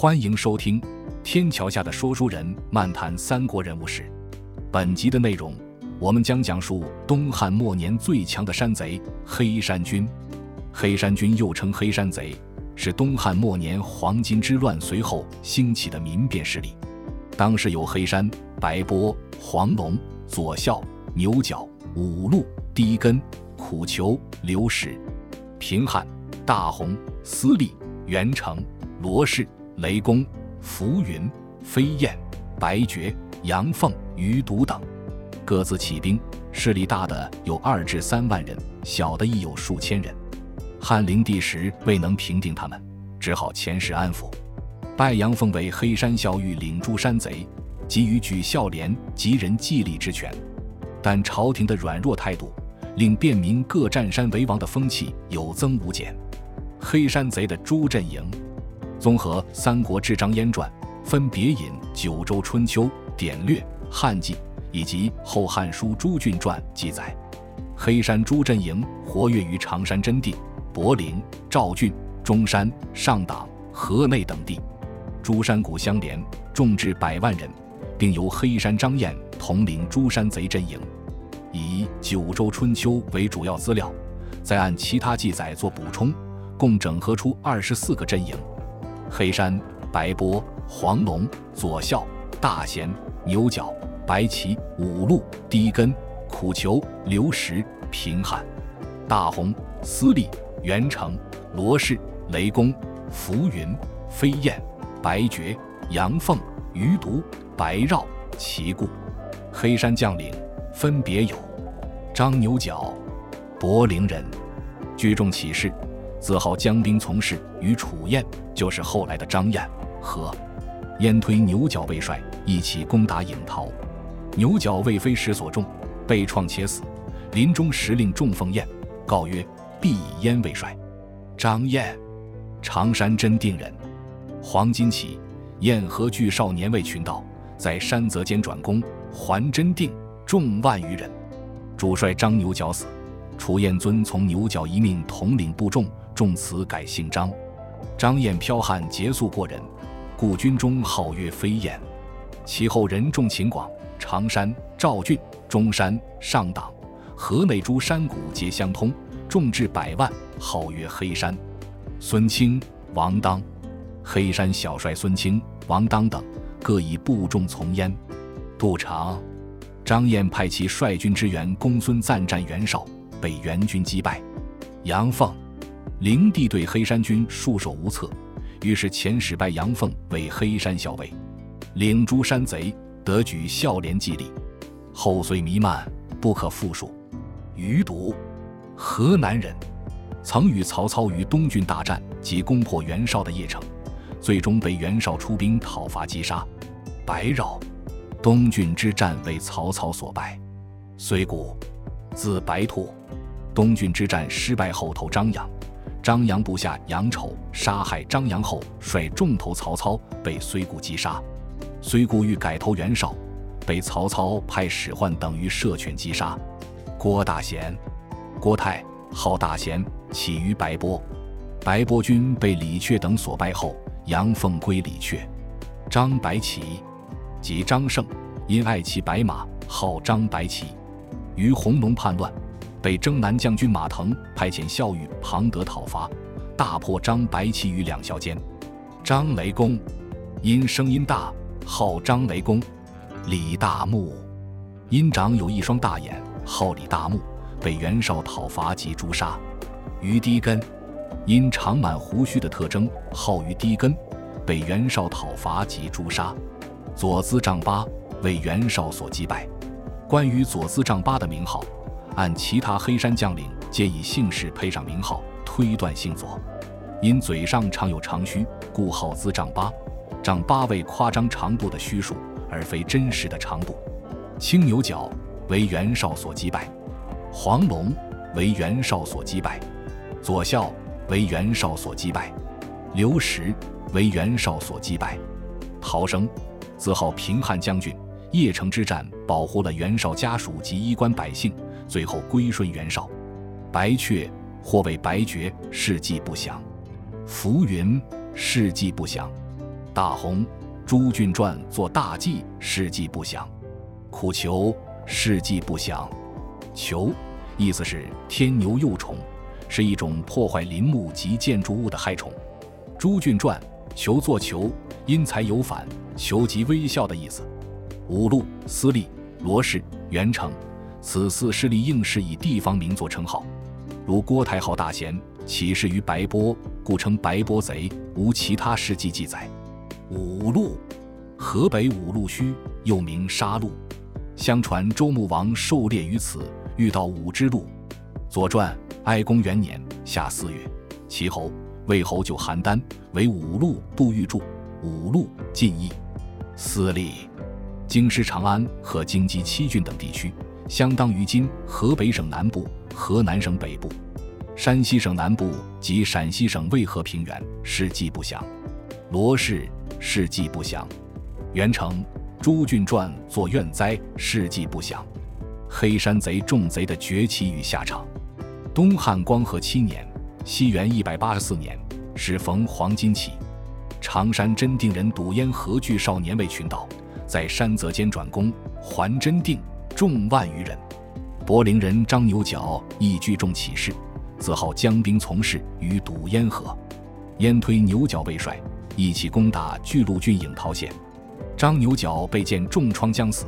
欢迎收听《天桥下的说书人》漫谈三国人物史。本集的内容，我们将讲述东汉末年最强的山贼黑山军。黑山军又称黑山贼，是东汉末年黄巾之乱随后兴起的民变势力。当时有黑山、白波、黄龙、左校、牛角、五路、低根、苦裘、刘史、平汉、大红、司隶、袁成、罗氏、雷公、浮云、飞燕、白绝、杨凤、余独等，各自起兵，势力大的有二至三万人，小的亦有数千人。汉灵帝时未能平定他们，只好遣使安抚。拜杨凤为黑山校尉，领诸山贼，给予举孝廉及人祭吏之权。但朝廷的软弱态度，令便民各占山为王的风气有增无减。黑山贼的诸阵营，综合《三国志·张燕传》，分别引《九州春秋》《典略》《汉纪》以及《后汉书·朱俊传》记载，黑山诸阵营活跃于常山、真定、柏林、赵郡、中山、上党、河内等地。诸山谷相连，众至百万人，并由黑山张燕统领诸山贼阵营。以《九州春秋》为主要资料，再按其他记载做补充，共整合出二十四个阵营：黑山、白波、黄龙、左校、大贤、牛角、白旗、五路、低根、苦求、刘石、平汉、大红、司隶、袁成、罗氏、雷公、浮云、飞燕。白绝、杨凤、余毒、白绕、齐固，黑山将领分别有：张牛角，柏林人，聚众起事，自号江兵从事，与楚燕就是后来的张燕和燕推牛角为帅，一起攻打颍陶。牛角为非时所中，被创且死。临终时令众奉燕，告曰：“必以燕为帅。”张燕，常山真定人。黄巾起，燕和惧少年为群盗，在山泽间转攻，还真定，众万余人。主帅张牛角死，楚燕尊从牛角一命统领部众，众此改姓张。张燕剽悍节速过人，故军中号曰飞燕。其后人众秦广、常山、赵郡、中山、上党、河内诸山谷皆相通，众至百万，号曰黑山。孙清、王当。黑山小帅孙清、王当等各以部众从焉。杜长、张燕派其率军支援公孙瓒战袁绍，被袁军击败。杨凤、灵帝对黑山军束手无策，于是遣使拜杨凤为黑山校尉，领诸山贼，得举孝廉祭礼，后遂弥漫，不可复数。余毒，河南人，曾与曹操于东郡大战，及攻破袁绍的邺城。最终被袁绍出兵讨伐击杀。白绕，东郡之战为曹操所败。虽故，字白兔。东郡之战失败后投张扬，张扬部下杨丑杀害张扬后，率众投曹操，被虽固击杀。虽固欲改投袁绍，被曹操派使唤等于射犬击杀。郭大贤，郭泰，号大贤，起于白波。白波军被李榷等所败后。杨凤归李榷，张白起，即张胜，因爱骑白马，号张白起。于弘农叛乱，被征南将军马腾派遣校尉庞德讨伐，大破张白旗于两校间。张雷公，因声音大，号张雷公。李大木，因长有一双大眼，号李大木，被袁绍讨伐及诛杀。于低根。因长满胡须的特征，号于低根，被袁绍讨伐及诛杀。左资丈八为袁绍所击败。关于左资丈八的名号，按其他黑山将领皆以姓氏配上名号，推断姓左。因嘴上常有长须，故号资丈八。丈八为夸张长度的虚数，而非真实的长度。青牛角为袁绍所击败。黄龙为袁绍所击败。左校。为袁绍所击败，刘石为袁绍所击败，陶生，字号平汉将军。邺城之战保护了袁绍家属及衣冠百姓，最后归顺袁绍。白雀或为白绝，事迹不详。浮云事迹不详。大红，朱俊传作大计，事迹不详。苦求，事迹不详。求，意思是天牛幼虫，是一种破坏林木及建筑物的害虫。朱俊传，求作求，因财有反，求即微笑的意思。五路、司隶、罗氏、元成，此次势力应是以地方名作称号。如郭台号大贤，起事于白波，故称白波贼，无其他事迹记载。五路，河北五路须，又名沙鹿。相传周穆王狩猎于此，遇到五只鹿。左传：哀公元年夏四月，齐侯、魏侯就邯郸，为五路杜预祝。五路晋邑，司隶，京师长安和京畿七郡等地区，相当于今河北省南部、河南省北部、山西省南部及陕西省渭河平原。事迹不详。罗氏，事迹不详。元成。朱俊传作怨灾，事迹不详。黑山贼众贼的崛起与下场。东汉光和七年（西元一百八十四年），时逢黄金期，常山真定人堵烟何惧少年为群盗，在山泽间转攻，还真定，众万余人。柏林人张牛角亦聚众起事，自号将兵从事，与堵烟河。烟推牛角为帅，一起攻打巨鹿郡颍桃县。张牛角被箭重创将死，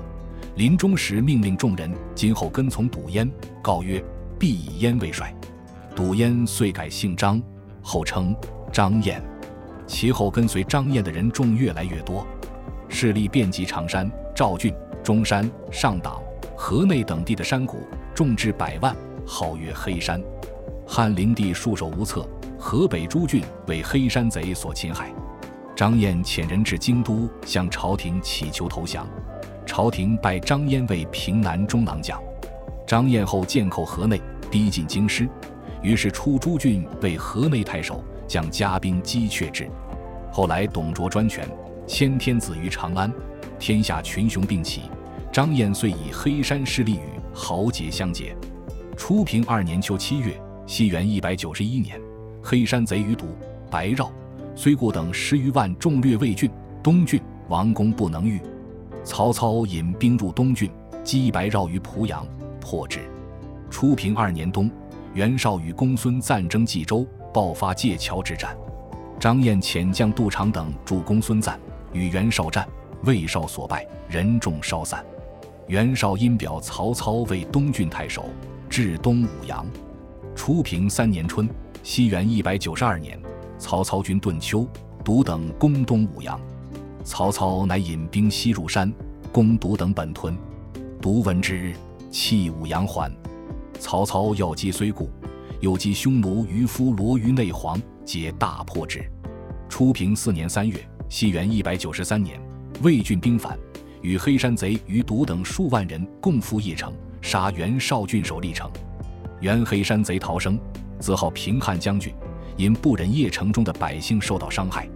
临终时命令众人今后跟从堵烟，告曰：“必以烟为帅。”堵烟遂改姓张，后称张燕。其后跟随张燕的人众越来越多，势力遍及长山、赵郡、中山、上党、河内等地的山谷，众至百万，号曰黑山。汉灵帝束手无策，河北诸郡为黑山贼所侵害。张燕遣人至京都，向朝廷乞求投降。朝廷拜张燕为平南中郎将。张燕后建寇河内，逼近京师，于是出诸郡为河内太守，将家兵击却之。后来董卓专权，迁天子于长安，天下群雄并起，张燕遂以黑山势力与豪杰相结。初平二年秋七月，西元一百九十一年，黑山贼余毒白绕。虽故等十余万众掠魏郡、东郡，王公不能御。曹操引兵入东郡，击白绕于濮阳，破之。初平二年冬，袁绍与公孙瓒争冀州，爆发界桥之战。张燕遣将杜长等助公孙瓒，与袁绍战，魏绍所败，人众稍散。袁绍因表曹操为东郡太守，至东武阳。初平三年春，西元一百九十二年。曹操军顿丘、独等攻东武阳，曹操乃引兵西入山，攻独等本屯。独闻之，弃武阳还。曹操要击虽固，又击匈奴渔夫罗于内黄，皆大破之。初平四年三月，西元一百九十三年，魏郡兵反，与黑山贼余毒等数万人共赴邺城，杀袁绍郡守历城。袁黑山贼逃生，自号平汉将军。因不忍邺城中的百姓受到伤害，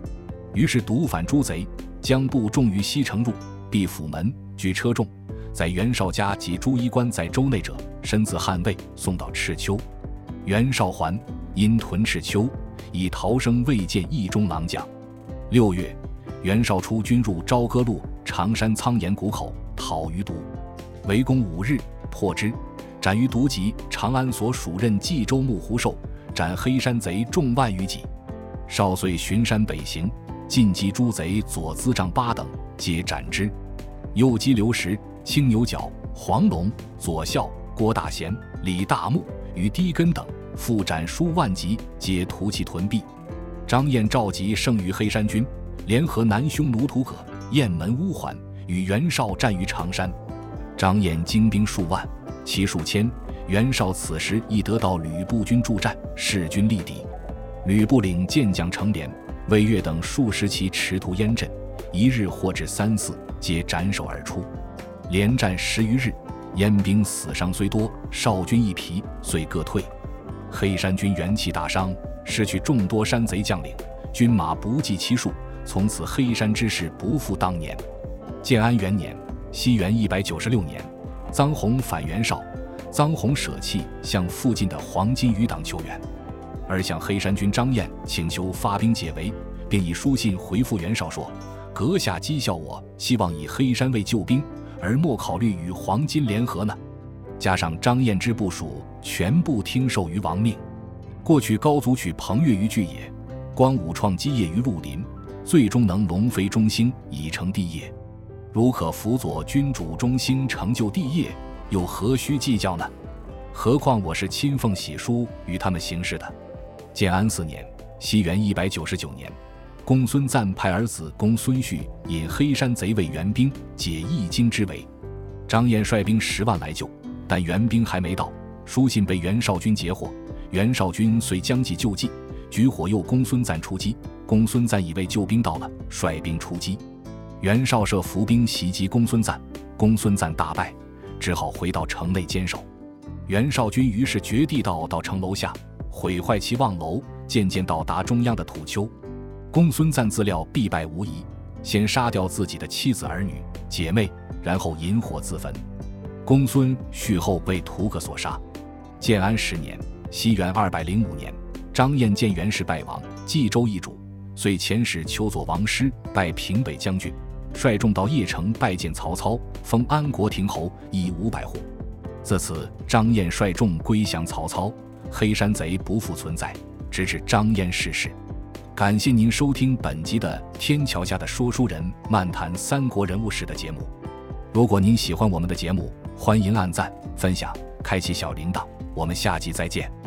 于是毒反诸贼，将部众于西城入，闭府门，举车众，在袁绍家及朱衣官在州内者，身自汉卫，送到赤丘。袁绍还，因屯赤丘，以逃生未见义中郎将。六月，袁绍出军入朝歌路、常山苍岩谷口，讨于独，围攻五日，破之，斩于独及长安所属任冀州牧胡寿。斩黑山贼众万余级，少岁巡山北行，进击诸贼左资丈八等，皆斩之。又击刘石、青牛角、黄龙、左校、郭大贤、李大木与低根等，复斩数万级，皆屠其屯壁。张燕召集剩余黑山军，联合南匈奴屠葛、雁门乌桓，与袁绍战于长山。张燕精兵数万，骑数千。袁绍此时亦得到吕布军助战，势均力敌。吕布领健将程连、魏越等数十骑持图烟阵，一日获至三四，皆斩首而出。连战十余日，燕兵死伤虽多，少军一疲，遂各退。黑山军元气大伤，失去众多山贼将领，军马不计其数。从此黑山之势不复当年。建安元年（西元一百九十六年），臧洪反袁绍。臧洪舍弃向附近的黄金余党求援，而向黑山军张燕请求发兵解围，并以书信回复袁绍说：“阁下讥笑我，希望以黑山为救兵，而莫考虑与黄巾联合呢？加上张燕之部署，全部听授于王命。过去高祖取彭越于巨野，光武创基业于绿林，最终能龙飞中兴，以成帝业。如可辅佐君主中兴，成就帝业，又何须计较呢？何况我是亲奉玺书与他们行事的。建安四年（西元一百九十九年），公孙瓒派儿子公孙旭引黑山贼为援兵，解易京之围。张燕率兵十万来救，但援兵还没到，书信被袁绍军截获。袁绍军遂将计就计，举火诱公孙瓒出击。公孙瓒以为救兵到了，率兵出击。袁绍设伏兵袭击公孙瓒，公孙瓒大败，只好回到城内坚守。袁绍军于是掘地道到城楼下，毁坏其望楼，渐渐到达中央的土丘。公孙瓒自料必败无疑，先杀掉自己的妻子儿女姐妹，然后引火自焚。公孙续后被屠客所杀。建安十年（西元二百零五年），张燕见袁氏败亡，冀州易主，遂遣使求佐王师，拜平北将军，率众到邺城拜见曹操，封安国亭侯，以五百户。自此，张燕率众归降曹操，黑山贼不复存在，直至张燕逝世。感谢您收听本集的《天桥下的说书人》漫谈三国人物史的节目。如果您喜欢我们的节目，欢迎按赞、分享、开启小铃铛。我们下集再见。